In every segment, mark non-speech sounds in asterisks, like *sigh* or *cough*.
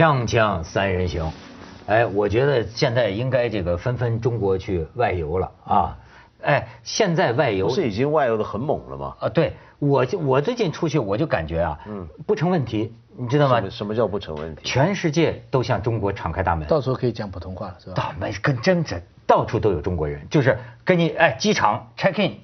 锵锵三人行，哎，我觉得现在应该这个纷纷中国去外游了啊！哎，现在外游不是已经外游的很猛了吗？啊，对我就我最近出去我就感觉啊，嗯，不成问题，你知道吗？什么叫不成问题？全世界都向中国敞开大门，到时候可以讲普通话了，是吧？大门跟真真到处都有中国人，就是跟你哎机场 check in，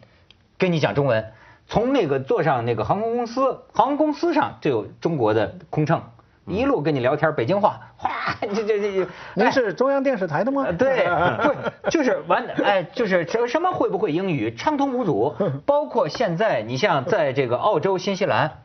跟你讲中文，从那个坐上那个航空公司，航空公司上就有中国的空乘。一路跟你聊天北京话，哗，这这这，您是中央电视台的吗？对，*laughs* 不是，就是完，哎，就是什什么会不会英语，畅通无阻。*laughs* 包括现在，你像在这个澳洲、新西兰，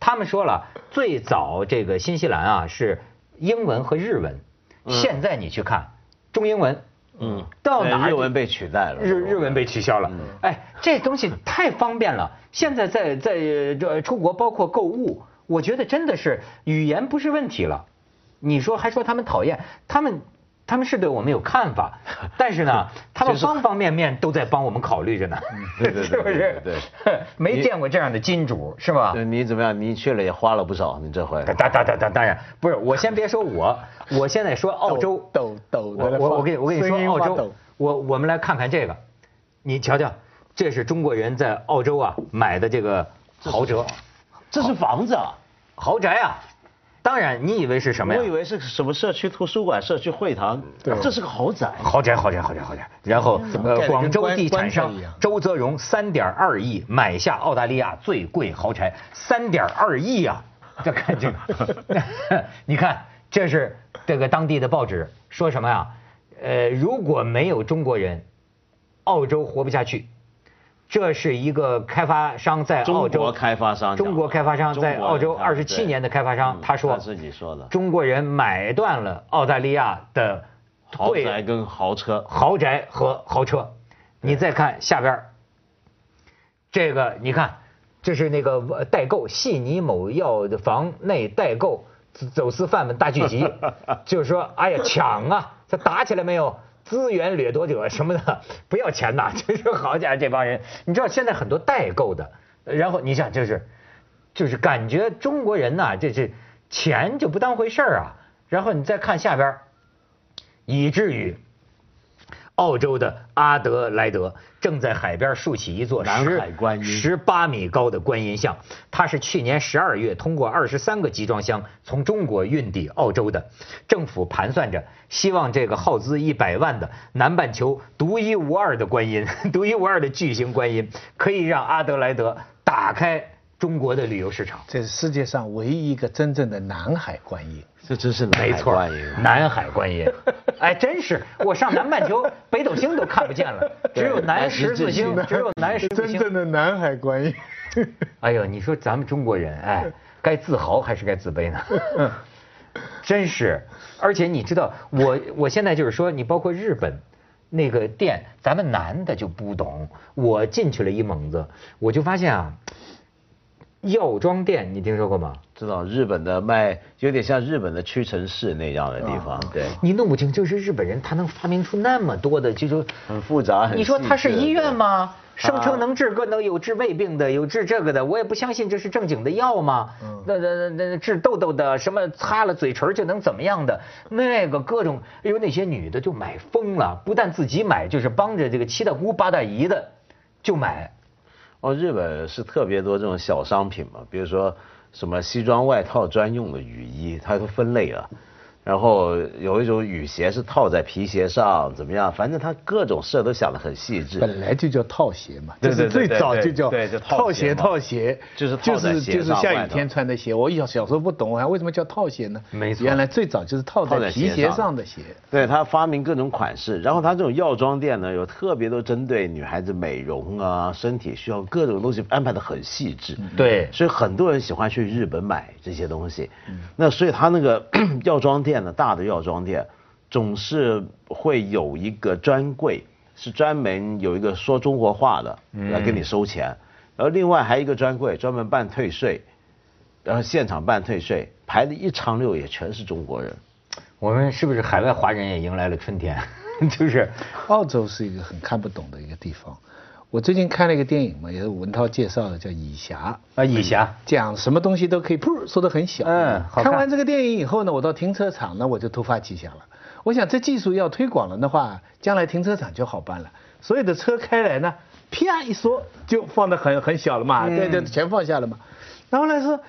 他们说了，最早这个新西兰啊是英文和日文，现在你去看中英文，嗯，到哪日文被取代了，日日文被取消了。哎，这东西太方便了。现在在在这出国，包括购物。我觉得真的是语言不是问题了，你说还说他们讨厌，他们他们是对我们有看法，*laughs* 但是呢，*laughs* 他们方方面面都在帮我们考虑着呢，*laughs* 是不是？对，没见过这样的金主是吧？你怎么样？你去了也花了不少，你这回？当当当当当然不是，我先别说我，我现在说澳洲，抖抖的，我我跟你我跟你说澳洲，我我们来看看这个，你瞧瞧，这是中国人在澳洲啊买的这个豪宅。这是房子啊，豪宅啊！当然，你以为是什么呀？我以为是什么社区图书馆、社区会堂。对，这是个豪宅。豪宅，豪宅，豪宅，豪宅。然后，呃，广州地产商周泽荣三点二亿买下澳大利亚最贵豪宅，三点二亿啊！*laughs* 这看这个，*laughs* 你看，这是这个当地的报纸说什么呀？呃，如果没有中国人，澳洲活不下去。这是一个开发商在澳洲，中国开发商，中国开发商在澳洲二十七年的开发商，他说，他自己说的，中国人买断了澳大利亚的豪宅跟豪车，豪宅和豪车，你再看下边这个你看，这是那个代购悉尼某药房内代购走私贩们大聚集，*laughs* 就是说，哎呀抢啊，他打起来没有？资源掠夺者什么的 *laughs* 不要钱呐，*laughs* 就是好家伙这帮人，你知道现在很多代购的，然后你想就是，就是感觉中国人呐，这这钱就不当回事儿啊，然后你再看下边，以至于。澳洲的阿德莱德正在海边竖起一座十八米高的观音像，它是去年十二月通过二十三个集装箱从中国运抵澳洲的。政府盘算着，希望这个耗资一百万的南半球独一无二的观音，*laughs* 独一无二的巨型观音，可以让阿德莱德打开中国的旅游市场。这是世界上唯一一个真正的南海观音。这真是没错，南海观音，*laughs* 哎，真是我上南半球北斗星都看不见了，只有南十字星，只有南十字星。真正的南海观音。*laughs* 哎呦，你说咱们中国人，哎，该自豪还是该自卑呢？真是，而且你知道，我我现在就是说，你包括日本那个店，咱们男的就不懂。我进去了一猛子，我就发现啊。药妆店，你听说过吗？知道日本的卖，有点像日本的屈臣氏那样的地方。对，你弄不清，就是日本人他能发明出那么多的，就说很复杂。你说他是医院吗？声称能治各能有治胃病的，有治这个的，我也不相信这是正经的药吗？那那那那治痘痘的，什么擦了嘴唇就能怎么样的？那个各种，哎呦那些女的就买疯了，不但自己买，就是帮着这个七大姑八大姨的就买。哦，日本是特别多这种小商品嘛，比如说什么西装外套专用的雨衣，它都分类了。然后有一种雨鞋是套在皮鞋上，怎么样？反正他各种事都想得很细致。本来就叫套鞋嘛，就是最早就叫套鞋套鞋，就是就是就是下雨天穿的鞋。我小小时候不懂还，为什么叫套鞋呢？没错，原来最早就是套在皮鞋上的鞋。对他发明各种款式，然后他这种药妆店呢，有特别多针对女孩子美容啊、身体需要各种东西安排的很细致。对，所以很多人喜欢去日本买这些东西。那所以他那个 *coughs* 药妆店。大的药妆店总是会有一个专柜，是专门有一个说中国话的来给你收钱，然后另外还有一个专柜专门办退税，然后现场办退税，排的一长溜也全是中国人。我们是不是海外华人也迎来了春天？*laughs* 就是澳洲是一个很看不懂的一个地方。我最近看了一个电影嘛，也是文涛介绍的，叫《蚁侠》啊，蚁侠讲什么东西都可以，噗，说的很小。嗯，好看完这个电影以后呢，我到停车场呢，我就突发奇想了。我想这技术要推广了的话，将来停车场就好办了。所有的车开来呢，啪一缩就放的很很小了嘛，对对，全放下了嘛。然后来说，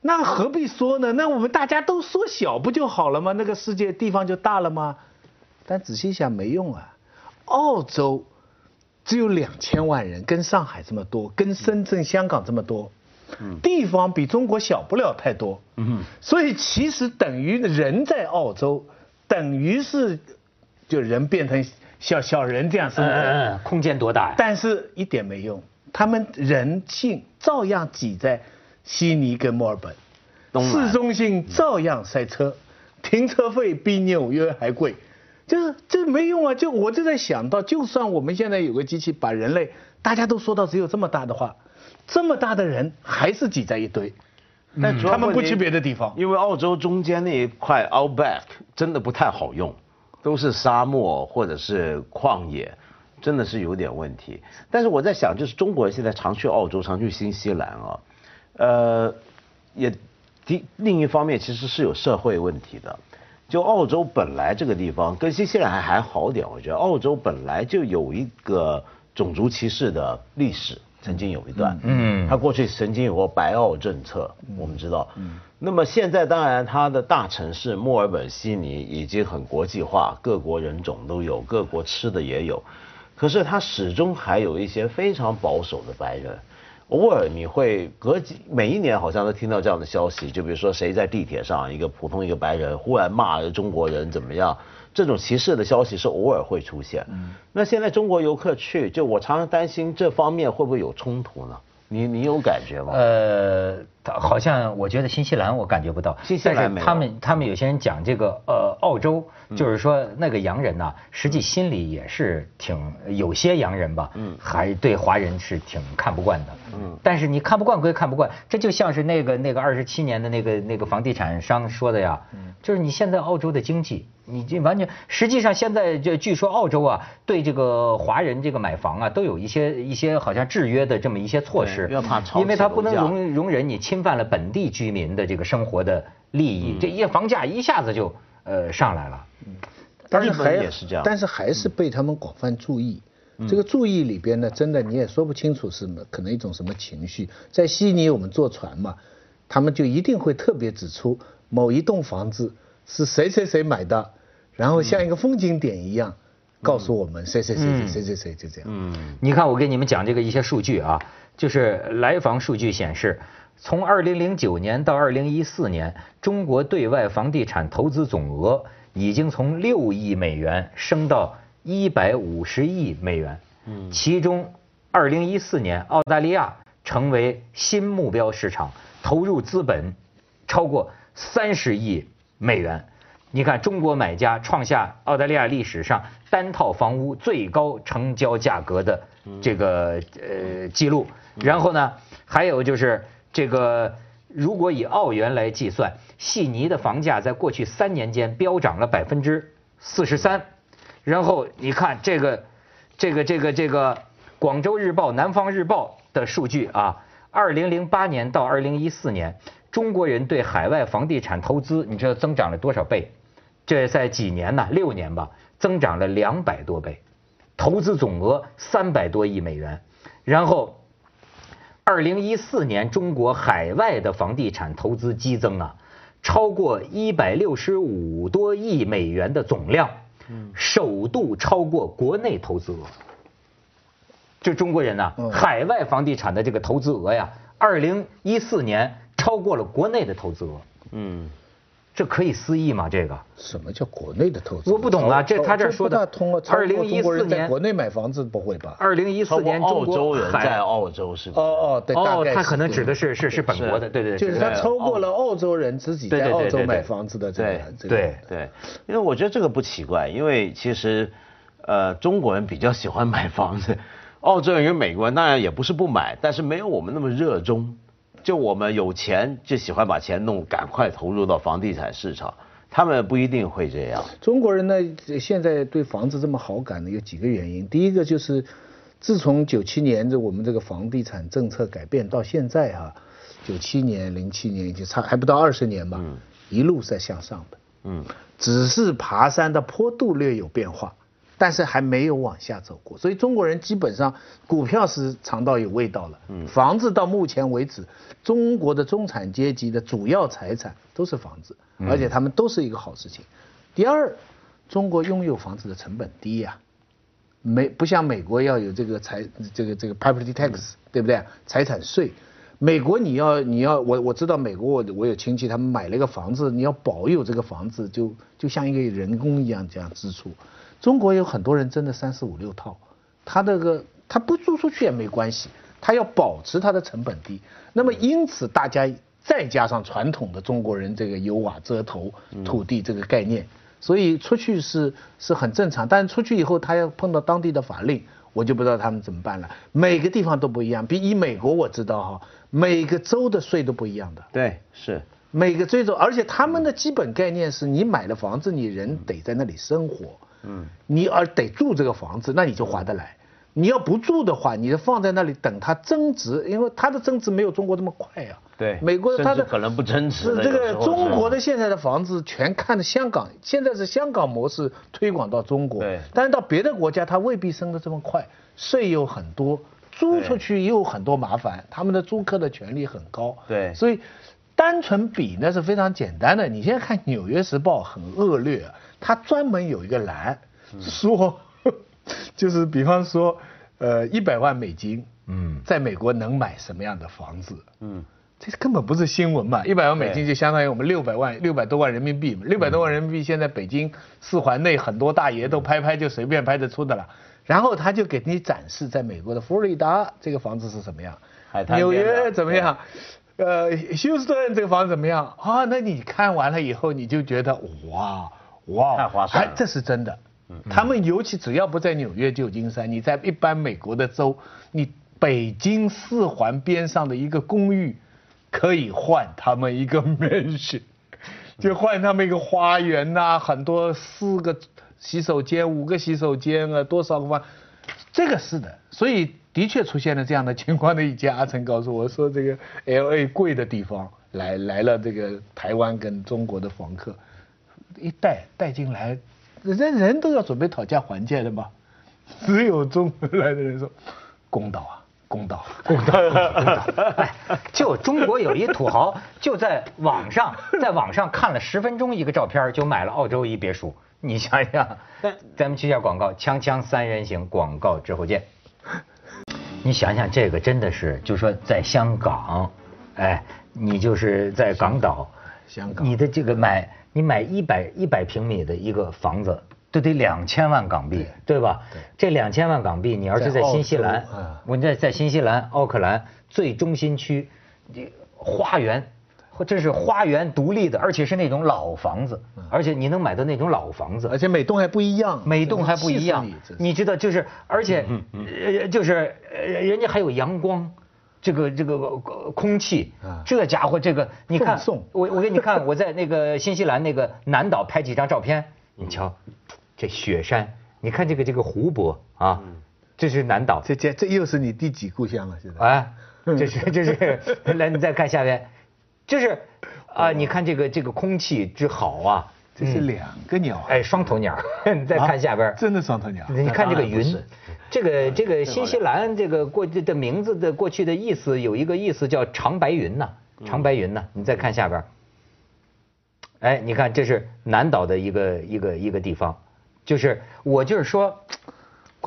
那何必缩呢？那我们大家都缩小不就好了吗？那个世界地方就大了吗？但仔细想没用啊，澳洲。只有两千万人，跟上海这么多，跟深圳、香港这么多，地方比中国小不了太多。嗯，所以其实等于人在澳洲，等于是就人变成小小人这样生活，嗯空间多大呀？但是一点没用，他们人性照样挤在悉尼跟墨尔本，市中心照样塞车，停车费比纽约还贵。就是这没用啊！就我就在想到，就算我们现在有个机器把人类大家都说到只有这么大的话，这么大的人还是挤在一堆，但主要他们不去别的地方，因为澳洲中间那一块 Outback 真的不太好用，都是沙漠或者是旷野，真的是有点问题。但是我在想，就是中国人现在常去澳洲，常去新西兰啊，呃，也第另一方面其实是有社会问题的。就澳洲本来这个地方跟新西兰还还好点，我觉得澳洲本来就有一个种族歧视的历史，曾经有一段，嗯，他过去曾经有过白澳政策，我们知道，嗯，那么现在当然它的大城市墨尔本、悉尼已经很国际化，各国人种都有，各国吃的也有，可是它始终还有一些非常保守的白人。偶尔你会隔几每一年好像都听到这样的消息，就比如说谁在地铁上，一个普通一个白人忽然骂中国人怎么样，这种歧视的消息是偶尔会出现。那现在中国游客去，就我常常担心这方面会不会有冲突呢？你你有感觉吗？呃，好像我觉得新西兰我感觉不到，新西兰他们他们有些人讲这个呃澳洲，就是说那个洋人呐，实际心里也是挺有些洋人吧，嗯，还对华人是挺看不惯的，嗯，但是你看不惯归看不惯，这就像是那个那个二十七年的那个那个房地产商说的呀，嗯，就是你现在澳洲的经济。你这完全，实际上现在就据说澳洲啊，对这个华人这个买房啊，都有一些一些好像制约的这么一些措施，因为它不能容容忍你侵犯了本地居民的这个生活的利益，这一房价一下子就呃上来了。但是还是这样，但是还是被他们广泛注意。这个注意里边呢，真的你也说不清楚是可能一种什么情绪。在悉尼我们坐船嘛，他们就一定会特别指出某一栋房子。是谁谁谁买的，然后像一个风景点一样，告诉我们谁谁谁谁谁谁谁就这样。嗯，你看我给你们讲这个一些数据啊，就是来访数据显示，从二零零九年到二零一四年，中国对外房地产投资总额已经从六亿美元升到一百五十亿美元。嗯，其中二零一四年澳大利亚成为新目标市场，投入资本超过三十亿。美元，你看中国买家创下澳大利亚历史上单套房屋最高成交价格的这个呃记录。然后呢，还有就是这个，如果以澳元来计算，悉尼的房价在过去三年间飙涨了百分之四十三。然后你看这个，这个这个这个广州日报、南方日报的数据啊，二零零八年到二零一四年。中国人对海外房地产投资，你知道增长了多少倍？这在几年呢？六年吧，增长了两百多倍，投资总额三百多亿美元。然后，二零一四年中国海外的房地产投资激增啊，超过一百六十五多亿美元的总量，首度超过国内投资额。就中国人呐，海外房地产的这个投资额呀，二零一四年。超过了国内的投资额，嗯，这可以思议吗？这个什么叫国内的投资？我不懂啊，这他这说的。二零一四年国内买房子不会吧？二零一四年澳洲人在澳洲是吧？哦哦，对，哦，他可能指的是是是本国的，对对对，就是他超过了澳洲人自己在澳洲买房子的这个对对，因为我觉得这个不奇怪，因为其实呃中国人比较喜欢买房子，澳洲人跟美国人当然也不是不买，但是没有我们那么热衷。就我们有钱就喜欢把钱弄，赶快投入到房地产市场。他们不一定会这样。中国人呢，现在对房子这么好感呢，有几个原因。第一个就是，自从九七年这我们这个房地产政策改变到现在哈、九七年、零七年已经差还不到二十年吧，一路在向上的，嗯，只是爬山的坡度略有变化，但是还没有往下走过。所以中国人基本上股票是尝到有味道了，房子到目前为止，中国的中产阶级的主要财产都是房子，而且他们都是一个好事情。第二，中国拥有房子的成本低呀、美不像美国要有这个财这个这个 property tax，、对不对？财产税，美国你要你要我我知道美国我我有亲戚他们买了一个房子，你要保有这个房子就就像一个人工一样这样支出。中国有很多人真的三四五六套，他这个他不租出去也没关系，他要保持他的成本低。那么因此大家再加上传统的中国人这个有瓦遮头土地这个概念。所以出去是是很正常，但是出去以后他要碰到当地的法令，我就不知道他们怎么办了。每个地方都不一样，比以美国我知道哈，每个州的税都不一样的，对，是，每个州州，而且他们的基本概念是你买了房子，你人得在那里生活，嗯，你而得住这个房子，那你就划得来。你要不住的话，你就放在那里等它增值，因为它的增值没有中国这么快啊。对美国它的可能不增值是这个中国的现在的房子全看的香港，现在是香港模式推广到中国，对但是到别的国家它未必升得这么快，税又很多，租出去又有很多麻烦，他们的租客的权利很高，对所以单纯比那是非常简单的。你现在看《纽约时报》很恶劣，它专门有一个栏说，*laughs* 就是比方说，呃，一百万美金，嗯在美国能买什么样的房子？嗯，这根本不是新闻嘛！一百万美金就相当于我们六百万六百多万人民币嘛，六百多万人民币现在北京四环内很多大爷都拍拍就随便拍得出的了。然后他就给你展示在美国的佛罗里达这个房子是什么样海，滩纽约怎么样，呃，休斯顿这个房子怎么样啊？那你看完了以后你就觉得哇哇，太划算了哎这是真的。他们尤其只要不在纽约、旧金山，你在一般美国的州，你北京四环边上的一个公寓，可以换他们一个 *laughs* mansion，就换他们一个花园呐、很多四个洗手间、五个洗手间啊，多少个房，这个是的，所以的确出现了这样的情况。的以前阿成告诉我说，这个 L A 贵的地方来来了这个台湾跟中国的房客，一带带进来，人人都要准备讨价还价的嘛，*laughs* 只有中国来的人说，公道啊，公道，*laughs* 公道，公道。哎，就中国有一土豪，就在网上，在网上看了十分钟一个照片，就买了澳洲一别墅。你想想，咱们去下广告，锵锵三人行，广告之后见。*laughs* 你想想，这个真的是，就说在香港，哎，你就是在港岛，香港你的这个买，你买一百一百平米的一个房子，都得两千万港币，对吧？这两千万港币，你要是在新西兰我在在新西兰奥克兰最中心区，这花园，这是花园独立的，而且是那种老房子，而且你能买到那种老房子，而且每栋还不一样，每栋还不一样，你你知道，就是而且呃就是呃人家还有阳光。这个这个呃空气啊，这家伙这个你看我我给你看，我在那个新西兰那个南岛拍几张照片，你瞧，这雪山，你看这个这个湖泊啊，这是南岛，这这这又是你第几故乡了？现在？哎，这是这是，来你再看下边，就是啊，你看这个这个空气之好啊，这是两个鸟，哎，双头鸟，*laughs* 你再看下边啊，真的双头鸟。你看这个云这个这个新西兰这个过去的名字的过去的意思有一个意思叫长白云呐，长白云呐，你再看下边，哎，你看这是南岛的一个一个一个地方，就是我就是说，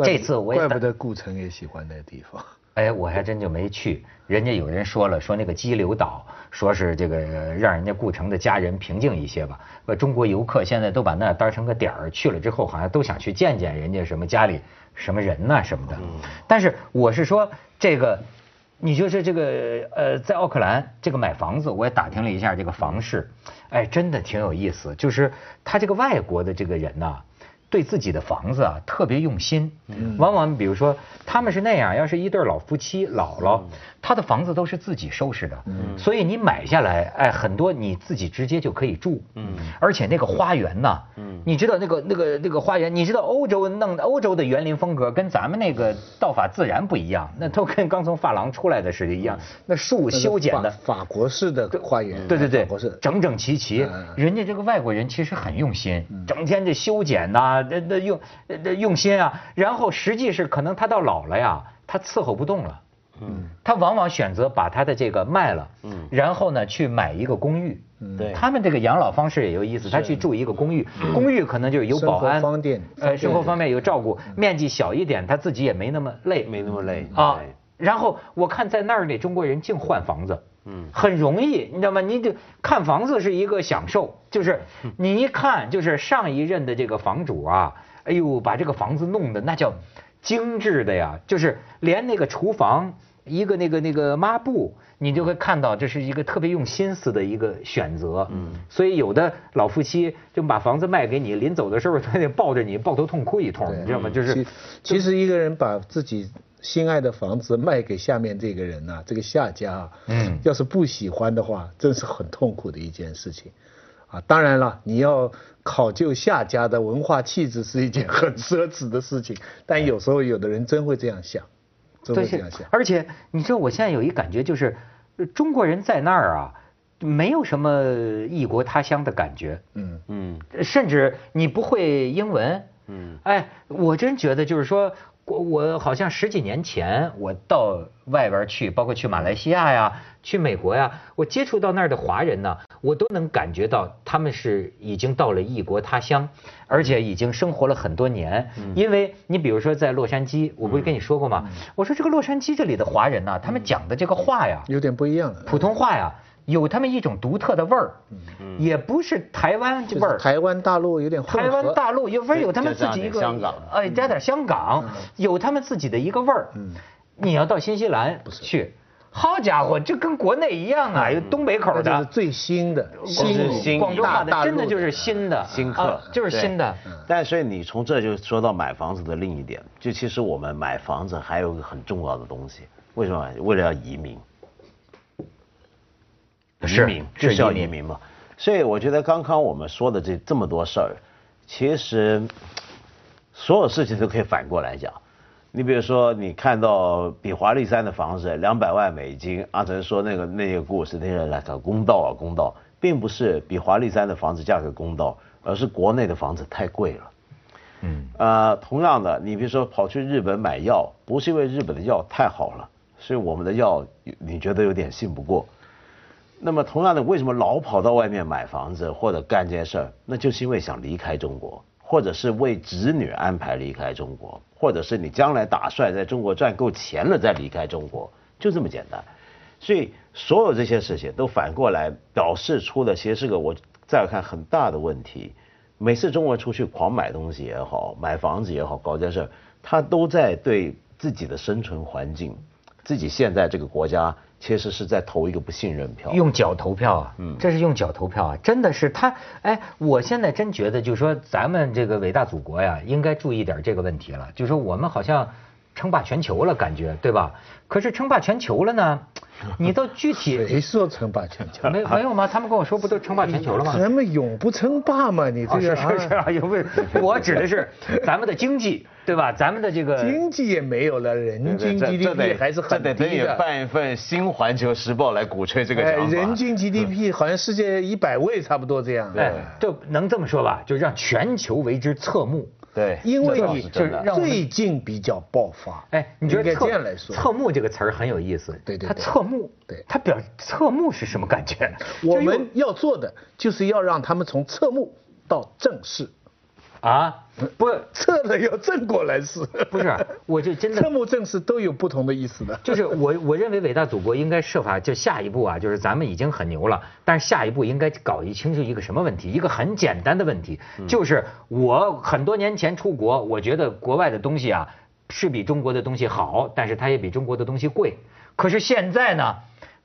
这次我也打怪不得顾城也喜欢那个地方。哎，我还真就没去。人家有人说了，说那个激流岛，说是这个呃让人家顾城的家人平静一些吧。呃，中国游客现在都把那儿当成个点儿，去了之后好像都想去见见人家什么家里什么人呐、什么的。但是我是说这个，你就是这个呃，在奥克兰这个买房子，我也打听了一下这个房市，哎，真的挺有意思。就是他这个外国的这个人呐、对自己的房子啊特别用心，往往比如说他们是那样，要是一对老夫妻姥姥，他的房子都是自己收拾的，所以你买下来，哎，很多你自己直接就可以住，嗯，而且那个花园呢，嗯，你知道那个那个那个花园，你知道欧洲弄的欧洲的园林风格跟咱们那个道法自然不一样，那都跟刚从发廊出来的似的一样，那树修剪的。法国式的花园，对对对法国式，整整齐齐，人家这个外国人其实很用心，整天这修剪呐，那那用那用心啊，然后实际是可能他到老了呀，他伺候不动了。嗯，他往往选择把他的这个卖了，嗯，然后呢去买一个公寓，嗯，对，他们这个养老方式也有意思，他去住一个公寓，公寓可能就是有保安，方便，呃，生活方面有照顾，面积小一点，他自己也没那么累，没那么累啊。然后我看在那儿的中国人净换房子，嗯，很容易，你知道吗？你就看房子是一个享受，就是你一看就是上一任的这个房主啊，哎呦，把这个房子弄得那叫精致的呀，就是连那个厨房。一个那个那个抹布，你就会看到这是一个特别用心思的一个选择。嗯，所以有的老夫妻就把房子卖给你，临走的时候他得抱着你抱头痛哭一通，你知道吗？就是，其实一个人把自己心爱的房子卖给下面这个人呐，这个下家，嗯，要是不喜欢的话，真是很痛苦的一件事情。啊，当然了，你要考究下家的文化气质是一件很奢侈的事情，但有时候有的人真会这样想。真会这样想，而且你知道，我现在有一感觉，就是中国人在那儿啊，没有什么异国他乡的感觉。嗯嗯，甚至你不会英文。嗯，哎，我真觉得就是说。我我好像十几年前我到外边去，包括去马来西亚呀，去美国呀，我接触到那儿的华人呢，我都能感觉到他们是已经到了异国他乡，而且已经生活了很多年。因为你比如说在洛杉矶，我不是跟你说过吗？我说这个洛杉矶这里的华人呢，他们讲的这个话呀，有点不一样，普通话呀。有他们一种独特的味儿，也不是台湾味儿。台湾大陆有点台湾大陆有味儿，有他们自己一个香港，哎，加点香港，有他们自己的一个味儿。你要到新西兰去，好家伙，这跟国内一样啊，有东北口的，最新的，新广州话的，真的就是新的新客，就是新的。但所以你从这就说到买房子的另一点，就其实我们买房子还有一个很重要的东西，为什么？为了要移民。移民就是要移民嘛，所以我觉得刚刚我们说的这这么多事儿，其实所有事情都可以反过来讲。你比如说，你看到比华利山的房子两百万美金，阿成说那个那个故事，那个来个公道啊公道，并不是比华利山的房子价格公道，而是国内的房子太贵了。嗯，呃，同样的，你比如说跑去日本买药，不是因为日本的药太好了，是我们的药你觉得有点信不过。那么同样的，为什么老跑到外面买房子或者干这些事儿？那就是因为想离开中国，或者是为子女安排离开中国，或者是你将来打算在中国赚够钱了再离开中国，就这么简单。所以所有这些事情都反过来表示出的，其实是个我再看很大的问题。每次中国出去狂买东西也好，买房子也好，搞这事儿，他都在对自己的生存环境，自己现在这个国家。其实是在投一个不信任票，用脚投票啊，嗯，这是用脚投票啊，真的是他，哎，我现在真觉得，就是说咱们这个伟大祖国呀，应该注意点这个问题了，就是说我们好像称霸全球了，感觉对吧？可是称霸全球了呢？*laughs* 你到具体谁说称霸全球？没没有吗？他们跟我说不都称霸全球了吗？咱们永不称霸嘛？你这个是是啊，永不。我指的是咱们的经济，对吧？咱们的这个经济也没有了，人均 GDP 还是很低的。这得办一份新环球时报来鼓吹这个讲法。人均 GDP 好像世界一百位差不多这样。哎，就能这么说吧？就让全球为之侧目。对，因为你就是最近比较爆发。哎，你觉得这样来说，侧目这个词儿很有意思。对对，他侧目，对，他表侧目是什么感觉？我们要做的就是要让他们从侧目到正视。啊，不，侧的要正过来是，不是？我就真的侧目正视都有不同的意思的。就是我我认为伟大祖国应该设法，就下一步啊，就是咱们已经很牛了，但是下一步应该搞一清楚一个什么问题？一个很简单的问题，就是我很多年前出国，我觉得国外的东西啊是比中国的东西好，但是它也比中国的东西贵。可是现在呢，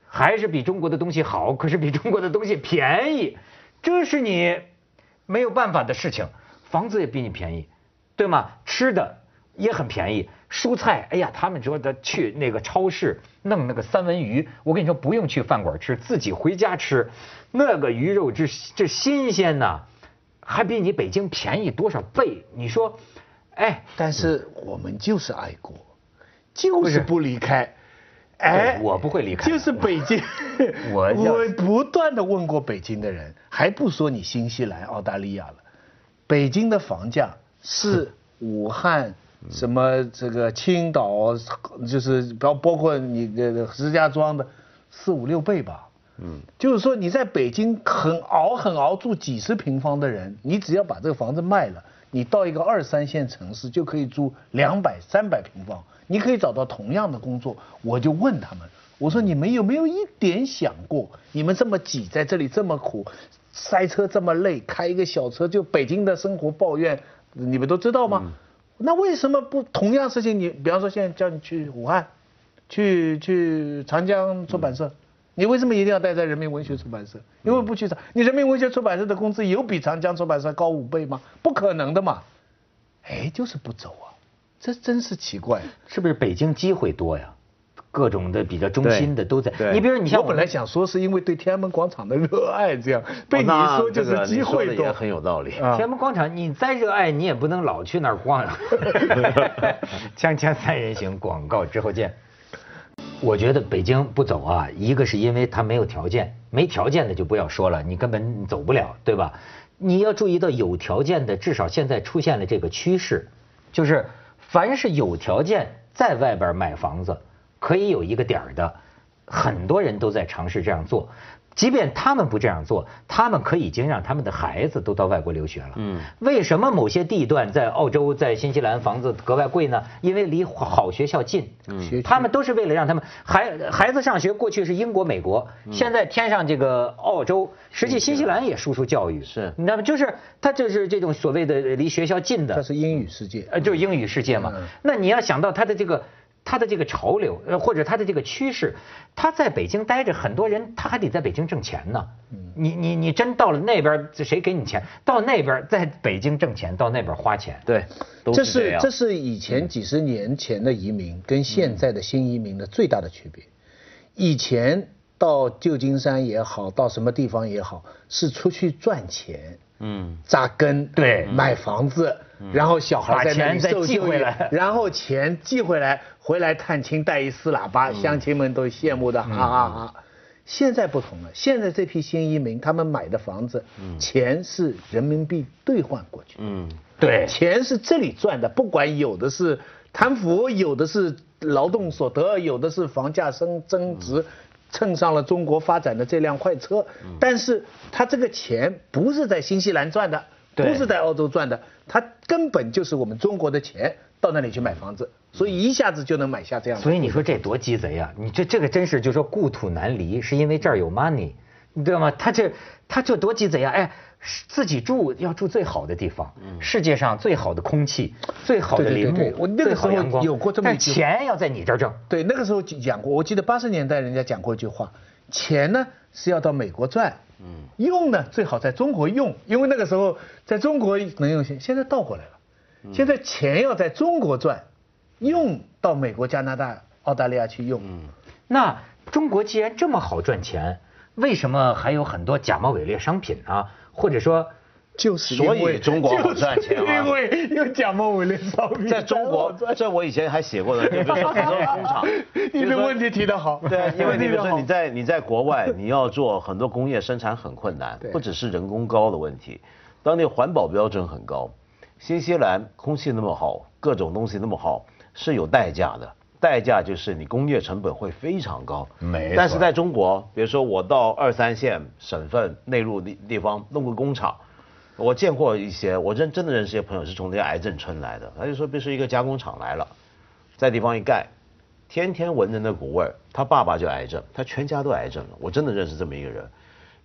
还是比中国的东西好，可是比中国的东西便宜，这是你没有办法的事情。房子也比你便宜，对吗？吃的也很便宜。蔬菜，哎呀，他们说的去那个超市弄那个三文鱼，我跟你说不用去饭馆吃，自己回家吃，那个鱼肉这这新鲜呐，还比你北京便宜多少倍？你说，哎，但是我们就是爱国，就是不离开。哎，我不会离开。就是北京，我 *laughs* 我不断的问过北京的人，还不说你新西兰、澳大利亚了，北京的房价是武汉、什么这个青岛，就是包包括你的石家庄的四五六倍吧。嗯，就是说你在北京很熬很熬住几十平方的人，你只要把这个房子卖了，你到一个二三线城市就可以住两百、三百平方。你可以找到同样的工作，我就问他们，我说你们有没有一点想过，你们这么挤在这里这么苦，塞车这么累，开一个小车就北京的生活抱怨，你们都知道吗？那为什么不同样事情你，比方说现在叫你去武汉，去去长江出版社，你为什么一定要待在人民文学出版社？因为不去长，你人民文学出版社的工资有比长江出版社高五倍吗？不可能的嘛，哎，就是不走啊。这真是奇怪，是不是北京机会多呀？各种的比较中心的都在。你比如你像我本来想说是因为对天安门广场的热爱，这样被你说就是机会多，也很有道理。天安门广场你再热爱，你也不能老去那儿逛呀。*laughs* 锵锵三人行广告之后见。我觉得北京不走啊，一个是因为它没有条件，没条件的就不要说了，你根本走不了，对吧？你要注意到有条件的，至少现在出现了这个趋势，就是。凡是有条件在外边买房子，可以有一个点儿的，很多人都在尝试这样做。即便他们不这样做，他们可已经让他们的孩子都到外国留学了。嗯，为什么某些地段在澳洲、在新西兰房子格外贵呢？因为离好学校近。嗯，他们都是为了让他们孩孩子上学。过去是英国、美国，现在添上这个澳洲，实际新西兰也输出教育。是，你知道吗？就是他就是这种所谓的离学校近的。这是英语世界。呃，就是英语世界嘛。那你要想到他的这个。他的这个潮流，呃，或者他的这个趋势，他在北京待着，很多人他还得在北京挣钱呢。你你你真到了那边，谁给你钱？到那边在北京挣钱，到那边花钱。对，这是这是以前几十年前的移民跟现在的新移民的最大的区别。以前到旧金山也好，到什么地方也好，是出去赚钱。嗯，扎根对，买房子，然后小孩在那里受教育，然后钱寄回来，回来探亲带一撕喇叭，乡亲们都羡慕的哈哈哈。现在不同了，现在这批新移民他们买的房子，钱是人民币兑换过去，嗯，对，钱是这里赚的，不管有的是贪腐，有的是劳动所得，有的是房价升增值。蹭上了中国发展的这辆快车，但是他这个钱不是在新西兰赚的，不是在澳洲赚的，他根本就是我们中国的钱到那里去买房子，所以一下子就能买下这样。所以你说这多鸡贼啊！你这这个真是就说故土难离，是因为这儿有 money，你知道吗？他这他这多鸡贼啊！哎。自己住要住最好的地方，世界上最好的空气，最好的林木，我那个时候有过这么一句，但钱要在你这儿挣。对，那个时候讲过，我记得八十年代人家讲过一句话，钱呢是要到美国赚，嗯，用呢最好在中国用，因为那个时候在中国能用钱，现在倒过来了，现在钱要在中国赚，用到美国、加拿大、澳大利亚去用。嗯，那中国既然这么好赚钱，为什么还有很多假冒伪劣商品呢？或者说，就是所以中国好赚钱啊，因为又假冒伪劣商品。在中国，*laughs* 这我以前还写过的，比如说很多工厂。*laughs* 你的问题提得好。对，因为你比如说你 *laughs* 在你在国外，你要做很多工业生产很困难，不只是人工高的问题，当地环保标准很高。新西兰空气那么好，各种东西那么好，是有代价的。代价就是你工业成本会非常高，没。但是在中国，比如说我到二三线省份内陆地地方弄个工厂，我见过一些，我认真的认识一些朋友是从那些癌症村来的，他就说，比如说一个加工厂来了，在地方一盖，天天闻着那股味儿，他爸爸就癌症，他全家都癌症了，我真的认识这么一个人。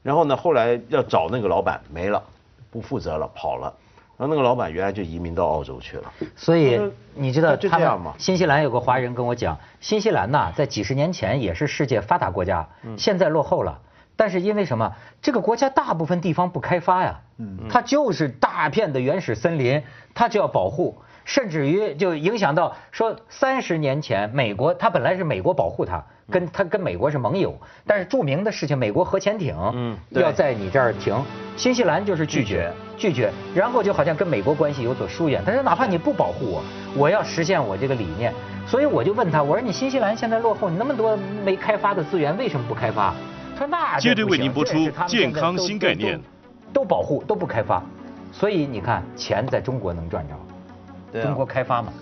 然后呢，后来要找那个老板没了，不负责了，跑了。然后那个老板原来就移民到澳洲去了，所以你知道他们新西兰有个华人跟我讲，新西兰呐，在几十年前也是世界发达国家，现在落后了。但是因为什么？这个国家大部分地方不开发呀，它就是大片的原始森林，它就要保护。甚至于就影响到说三十年前美国，他本来是美国保护他，跟他跟美国是盟友，但是著名的事情，美国核潜艇嗯要在你这儿停，新西兰就是拒绝拒绝，然后就好像跟美国关系有所疏远。他说哪怕你不保护我，我要实现我这个理念，所以我就问他，我说你新西兰现在落后，你那么多没开发的资源，为什么不开发？他说那绝对不行为您播出这是他们现在健康新概念。都都保护都不开发，所以你看钱在中国能赚着，中国开发嘛。